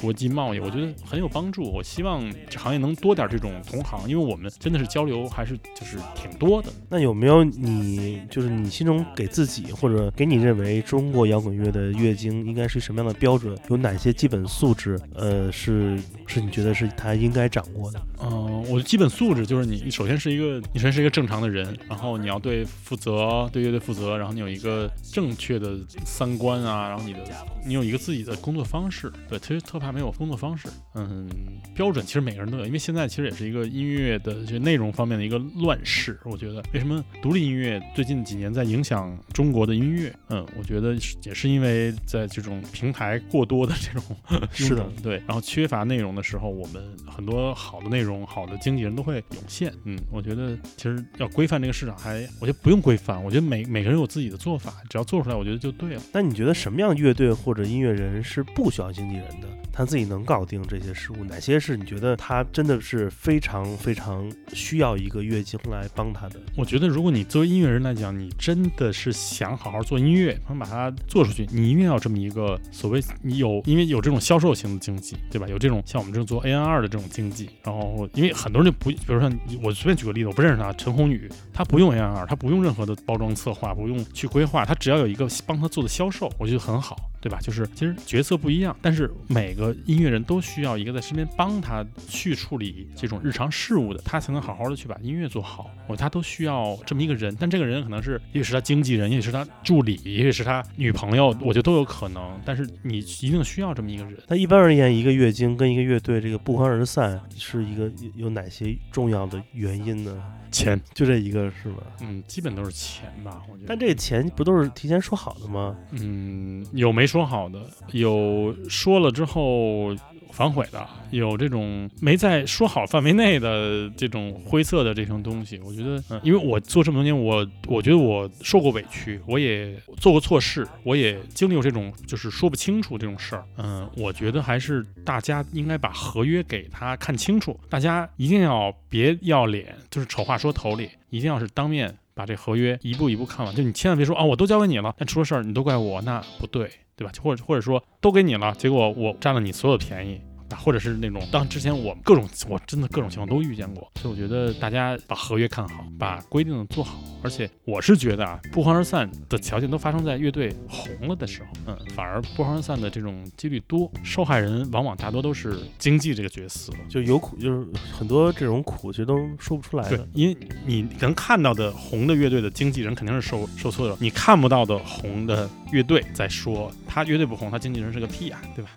国际贸易，我觉得很有帮助。我希望这行业能多点这种同行，因为我们真的是交流还是就是挺多的。那有没有你就是你心中给自己或者给你认为中国摇滚乐的乐经应该是什么样的标准？有哪些基本素质？呃，是是你觉得是他应该掌握的？嗯，我的基本素质就是你，你首先是一个，你首先是一个正常的人，然后你要对负责，对乐队负责，然后你有一个正确的三观啊，然后你的你有一个自己的工作方式。对，其实特怕没有工作方式。嗯，标准其实每个人都有，因为现在其实也是一个音乐的就内容方面的一个乱世。我觉得为什么独立音乐最近几年在影响中国的音乐？嗯，我觉得是也是因为在这种平台过多的这种 是的对，然后缺乏内容的时候，我们很多好的内容、好的经纪人都会涌现。嗯，我觉得其实要规范这个市场还，我觉得不用规范，我觉得每每个人有自己的做法，只要做出来，我觉得就对了。那你觉得什么样的乐队或者音乐人是不需要经纪人的？他自己能搞定这些事物？哪些是你觉得他真的是非常非常需要一个乐经来帮他的？我觉得，如果你作为音乐人来讲，你真的是想好好做音乐，想把它做出去，你一定要这么一个所谓你有，因为有这种销售型的经济，对吧？有这种像我们这种做 A N 二的这种经济，然后因为很多人就不，比如说我随便举个例子，我不认识他，陈鸿宇，他不用 A N 二，他不用任何的包装策划，不用去规划，他只要有一个帮他做的销售，我觉得很好。对吧？就是其实角色不一样，但是每个音乐人都需要一个在身边帮他去处理这种日常事务的，他才能好好的去把音乐做好。我他都需要这么一个人，但这个人可能是也许是他经纪人，也许是他助理，也许是他女朋友，我觉得都有可能。但是你一定需要这么一个人。那一般而言，一个乐经跟一个乐队这个不欢而散，是一个有有哪些重要的原因呢？钱，就这一个是吧？嗯，基本都是钱吧，我觉得。但这个钱不都是提前说好的吗？嗯，有没说好的，有说了之后反悔的，有这种没在说好范围内的这种灰色的这种东西。我觉得，嗯，因为我做这么多年，我我觉得我受过委屈，我也做过错事，我也经历过这种就是说不清楚这种事儿。嗯，我觉得还是大家应该把合约给他看清楚，大家一定要别要脸，就是丑话说头里，一定要是当面。把这合约一步一步看完，就你千万别说啊，我都交给你了，但出了事儿你都怪我，那不对，对吧？或者或者说都给你了，结果我占了你所有便宜，啊，或者是那种当之前我各种我真的各种情况都遇见过，所以我觉得大家把合约看好，把规定做好，而且我是觉得啊，不欢而散的条件都发生在乐队红了的时候，嗯，反而不欢而散的这种几率多，受害人往往大多都是经济这个角色。就有苦，就是很多这种苦，其实都说不出来的。，对因为你能看到的红的乐队的经纪人肯定是受受挫的，你看不到的红的乐队在说他乐队不红，他经纪人是个屁啊，对吧？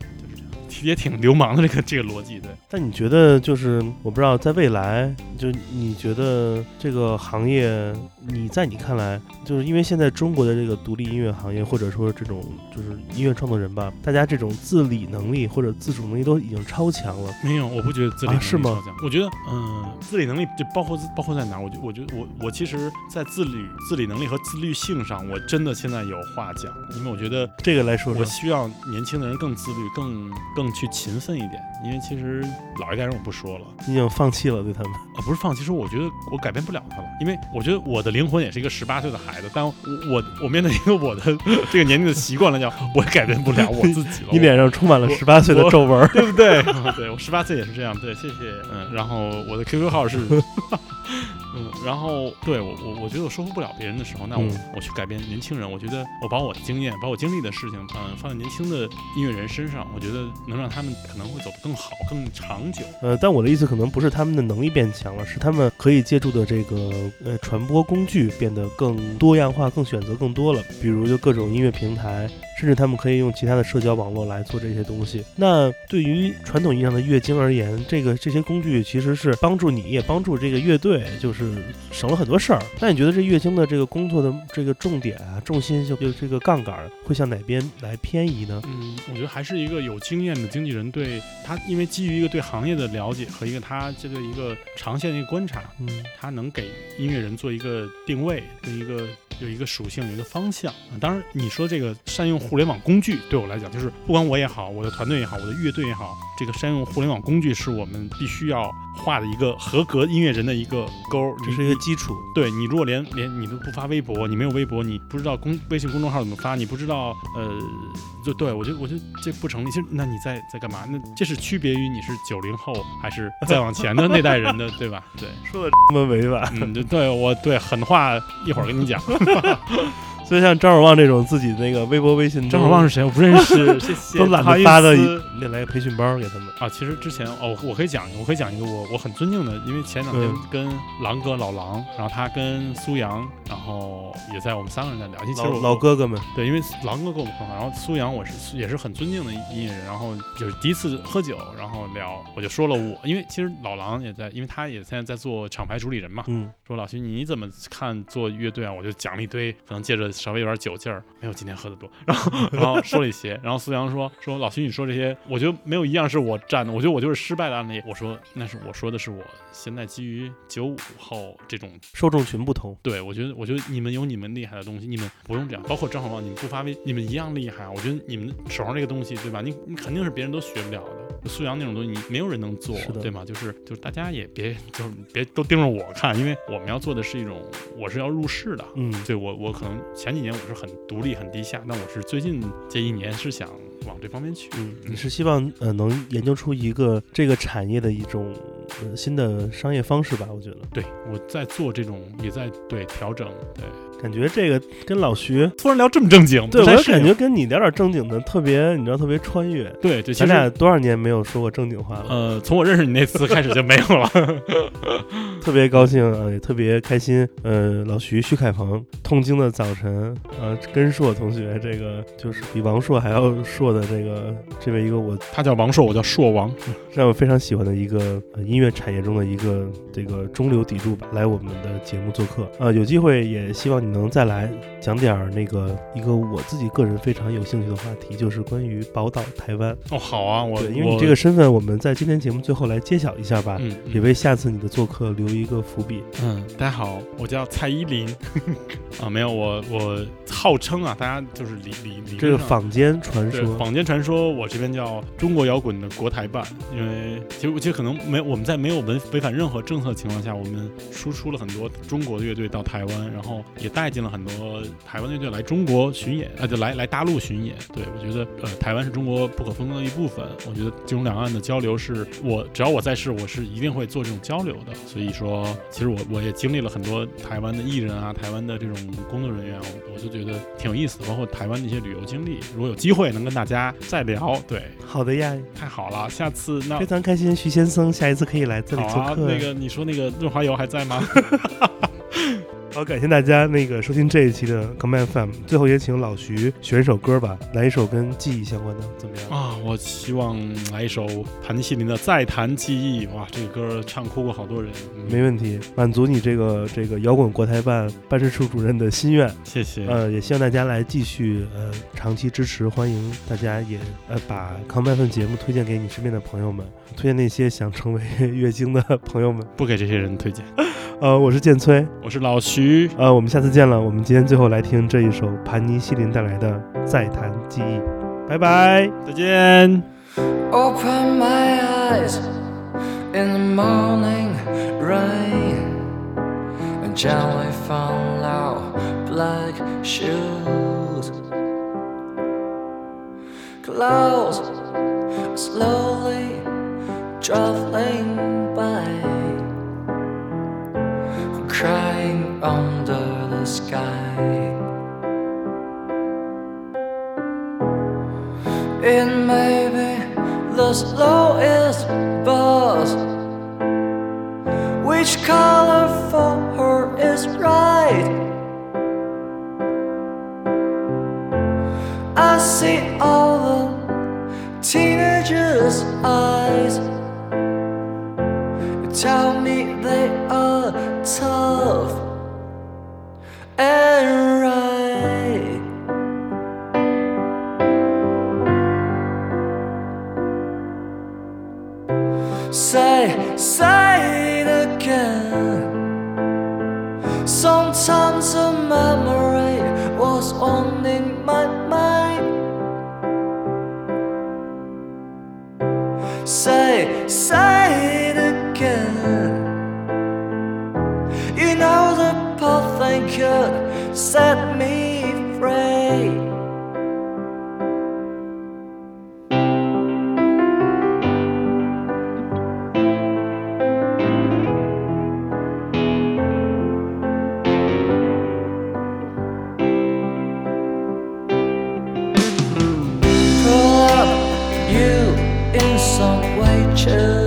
也挺流氓的这个这个逻辑，对。但你觉得，就是我不知道，在未来，就你觉得这个行业，你在你看来，就是因为现在中国的这个独立音乐行业，或者说这种就是音乐创作人吧，大家这种自理能力或者自主能力都已经超强了。没有，我不觉得自理能力啊是吗超强我觉得，嗯，自理能力就包括包括在哪儿？我觉我觉得我我其实，在自理自理能力和自律性上，我真的现在有话讲，因为我觉得这个来说说，我希望年轻的人更自律，更更去勤奋一点，因为其实老一代人我不说了。你已经放弃了对他们。啊，不是放弃，是我觉得我改变不了他了，因为我觉得我的灵魂也是一个十八岁的孩子，但我我我面对一个我的这个年龄的习惯来讲，我也改变不了我自己了。你脸上充满了我十八岁的皱纹。对不对？对我十八岁也是这样，对，谢谢。嗯，然后我的 QQ 号是，嗯，然后对我我我觉得我说服不了别人的时候，那我、嗯我去改变年轻人，我觉得我把我的经验，把我经历的事情，嗯，放在年轻的音乐人身上，我觉得能让他们可能会走得更好、更长久。呃，但我的意思可能不是他们的能力变强了，是他们可以借助的这个呃传播工具变得更多样化、更选择更多了。比如就各种音乐平台，甚至他们可以用其他的社交网络来做这些东西。那对于传统意义上的乐经而言，这个这些工具其实是帮助你，也帮助这个乐队，就是省了很多事儿。那你觉得这乐经的这个工作的这个重点啊、重心就就这个杠杆儿会向哪边来偏移呢？嗯，我觉得还是一个有经验的经纪人对他，因为基于一个对行业的了解和一个他这个一个长线的一个观察，嗯他能给音乐人做一个定位，跟一个有一个属性，有一个方向。啊当然，你说这个善用互联网工具，对我来讲，就是不管我也好，我的团队也好，我的乐队也好，这个善用互联网工具是我们必须要画的一个合格音乐人的一个勾儿。这是一个基础。对你，如果连连你都不发微博，你没有微博，你不知道公微信公众号怎么发，你不知道呃，就对我就我就这不成立。其实那你在在干嘛？那这是区别于你是九零后 还是 再往前的那代人的，对吧？对，说的这么委婉，嗯，对对，我对狠话一会儿跟你讲。所以像张守望这种自己那个微博、微信，张守望是谁？我不认识，谢谢。都懒得发的思，你得来个培训班给他们。啊，其实之前哦，我可以讲，我可以讲一个我我很尊敬的，因为前两天嗯跟狼哥老狼，然后他跟苏阳，然后也在我们三个人在聊。其实老老哥哥们，对，因为狼哥跟我们很好，然后苏阳我是也是很尊敬的音乐人，然后就是第一次喝酒，然后聊，我就说了我，因为其实老狼也在，因为他也现在在做厂牌主理人嘛，嗯，说老徐你怎么看做乐队啊？我就讲了一堆，可能借着稍微有点酒劲儿，没有今天喝的多，然后然后 说了一些，然后苏阳说说老徐你说这些，我觉得没有一样是我占的，我觉得我就是失败的案例。我说那是我说的是我现在基于九五后这种受众群不同，对，我觉得，我觉得你们有你们厉害的东西，你们不用这样。包括张小旺，你们不发微，你们一样厉害啊。我觉得你们手上这个东西，对吧？你你肯定是别人都学不了的。苏阳那种东西，你没有人能做，对吗？就是就是大家也别就是别都盯着我看，因为我们要做的是一种，我是要入世的。嗯，对我我可能前几年我是很独立很低下，但我是最近这一年是想往这方面去。嗯，你是希望呃能研究出一个这个产业的一种呃新的商业方式吧？我觉得，对我在做这种，也在对调整，对。感觉这个跟老徐，突然聊这么正经，对我感觉跟你聊点正经的特别，你知道特别穿越。对咱俩多少年没有说过正经话了，呃，从我认识你那次开始就没有了。特别高兴啊，也特别开心。呃，老徐徐凯鹏，痛经的早晨，呃，根硕同学，这个就是比王硕还要硕的这个这位一个我他叫王硕，我叫硕王。让我非常喜欢的一个、呃、音乐产业中的一个这个中流砥柱吧，来我们的节目做客。呃，有机会也希望你能再来讲点儿那个一个我自己个人非常有兴趣的话题，就是关于宝岛台湾。哦，好啊，我，因为你这个身份，我们在今天节目最后来揭晓一下吧，嗯也为下次你的做客留一个伏笔。嗯，大家好，我叫蔡依林。啊，没有我我号称啊，大家就是理理理这个坊间传说，坊间传说，我这边叫中国摇滚的国台办，因为其实其实可能没我们在没有违违反任何政策的情况下，我们输出了很多中国的乐队到台湾，然后也带进了很多台湾乐队来中国巡演，啊，就来来大陆巡演。对我觉得，呃，台湾是中国不可分割的一部分。我觉得这种两岸的交流是我只要我在世，我是一定会做这种交流的。所以说，其实我我也经历了很多台湾的艺人啊，台湾的这种工作人员，我我就觉得挺有意思的，包括台湾的一些旅游经历。如果有机会能跟大家再聊，对，好的呀，太好了，下次那非常开心，徐先生下一次可以来这里做客。那个你说那个润滑油还在吗？好，感谢大家那个收听这一期的 Command FM。最后也请老徐选一首歌吧，来一首跟记忆相关的，怎么样？啊，我希望来一首谭西林的《再谈记忆》。哇，这个歌唱哭过好多人。嗯没问题，满足你这个这个摇滚国台办办事处主任的心愿。谢谢。呃，也希望大家来继续呃长期支持，欢迎大家也呃把 Command FM 节目推荐给你身边的朋友们，推荐那些想成为 月经的朋友们。不给这些人推荐。呃，我是建崔，我是老徐。呃，我们下次见了。我们今天最后来听这一首盘尼西林带来的《再谈记忆》，拜拜。再见。Open my eyes in the morning rain and gently found out black shoes. Clouds slowly traveling by, crying under the sky. It may be the slowest bus. Which color for her is right? I see all the teenagers' eyes. Tell me they are tough and right. Say, say it again. Sometimes a memory was on in my could set me free. some way, too.